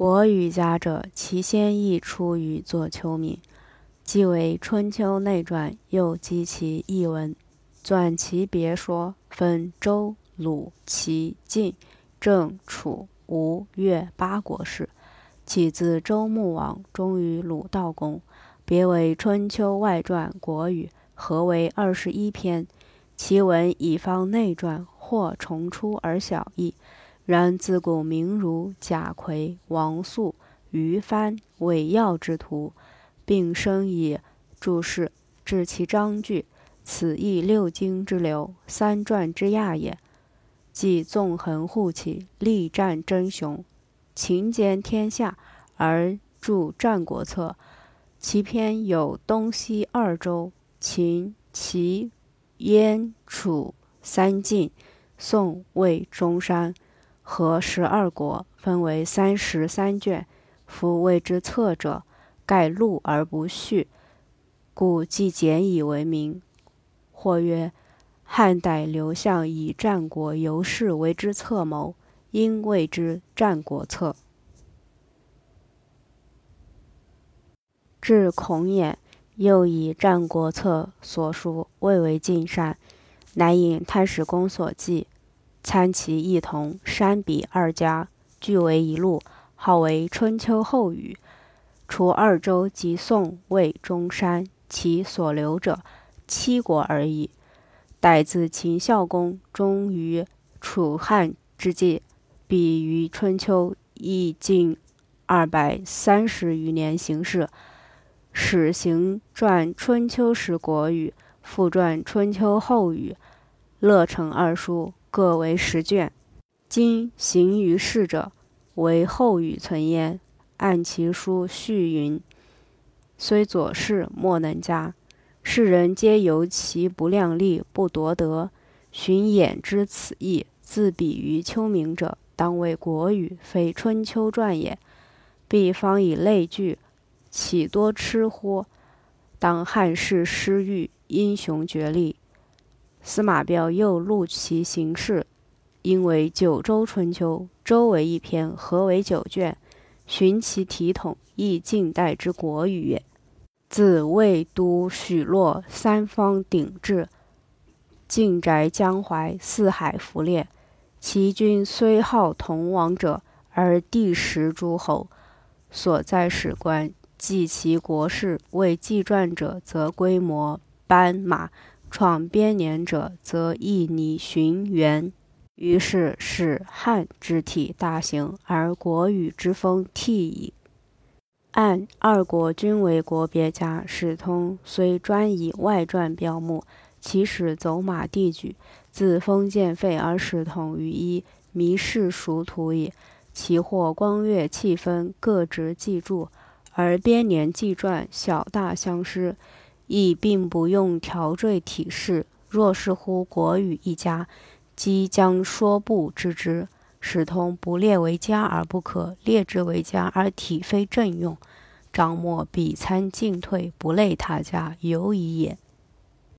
国语家者，其先亦出于作秋名，即为《春秋内传》，又及其译文，纂其别说，分周、鲁、齐、晋、郑、楚、吴、越八国事。起自周穆王，终于鲁悼公，别为《春秋外传》国语，合为二十一篇。其文以方内传，或重出而小异。然自古名如贾逵、王肃、于翻、韦耀之徒，并生以注释治其章句，此亦六经之流，三传之亚也。既纵横护起，力战争雄，勤兼天下，而著《战国策》，其篇有东西二州、秦、齐、燕、楚三晋、宋、魏、中山。和十二国，分为三十三卷。夫谓之策者，盖录而不序，故既简以为名。或曰：汉代刘向以战国游士为之策谋，应谓之《战国策》。至孔衍，又以《战国策》所书未为尽善，乃引太史公所记。参其异同，山比二家，俱为一路，号为《春秋后语》。除二州及宋、魏、中山，其所留者七国而已。逮自秦孝公终于楚汉之际，比于春秋亦近二百三十余年行事，始行传《春秋时国语》，复传《春秋后语》，乐成二书。各为十卷，今行于世者，为后语存焉。按其书序云：“虽左氏莫能加，世人皆由其不量力，不夺得。寻衍之此意，自比于丘明者，当为国语，非春秋传也。必方以类聚，岂多痴乎？当汉室失域，英雄绝力。”司马彪又录其形式，因为九州春秋，周为一篇，合为九卷。寻其体统，亦晋代之国语也。自魏都许洛三方鼎峙，晋宅江淮，四海浮列。其君虽号同王者，而地实诸侯。所在史官记其国事，为纪传者，则规模斑马。创编年者，则亦拟寻源。于是使汉之体大行，而国语之风替矣。按二国均为国别家，史通虽专以外传标目，其始走马地举，自封建废而始统于一，迷世熟图矣。其或光月气分，各执记注，而编年纪传小大相失。亦并不用条缀体式，若是乎国语一家，即将说不知之。使通不列为家而不可，列之为家而体非正用。张默比参进退，不累他家，犹疑也。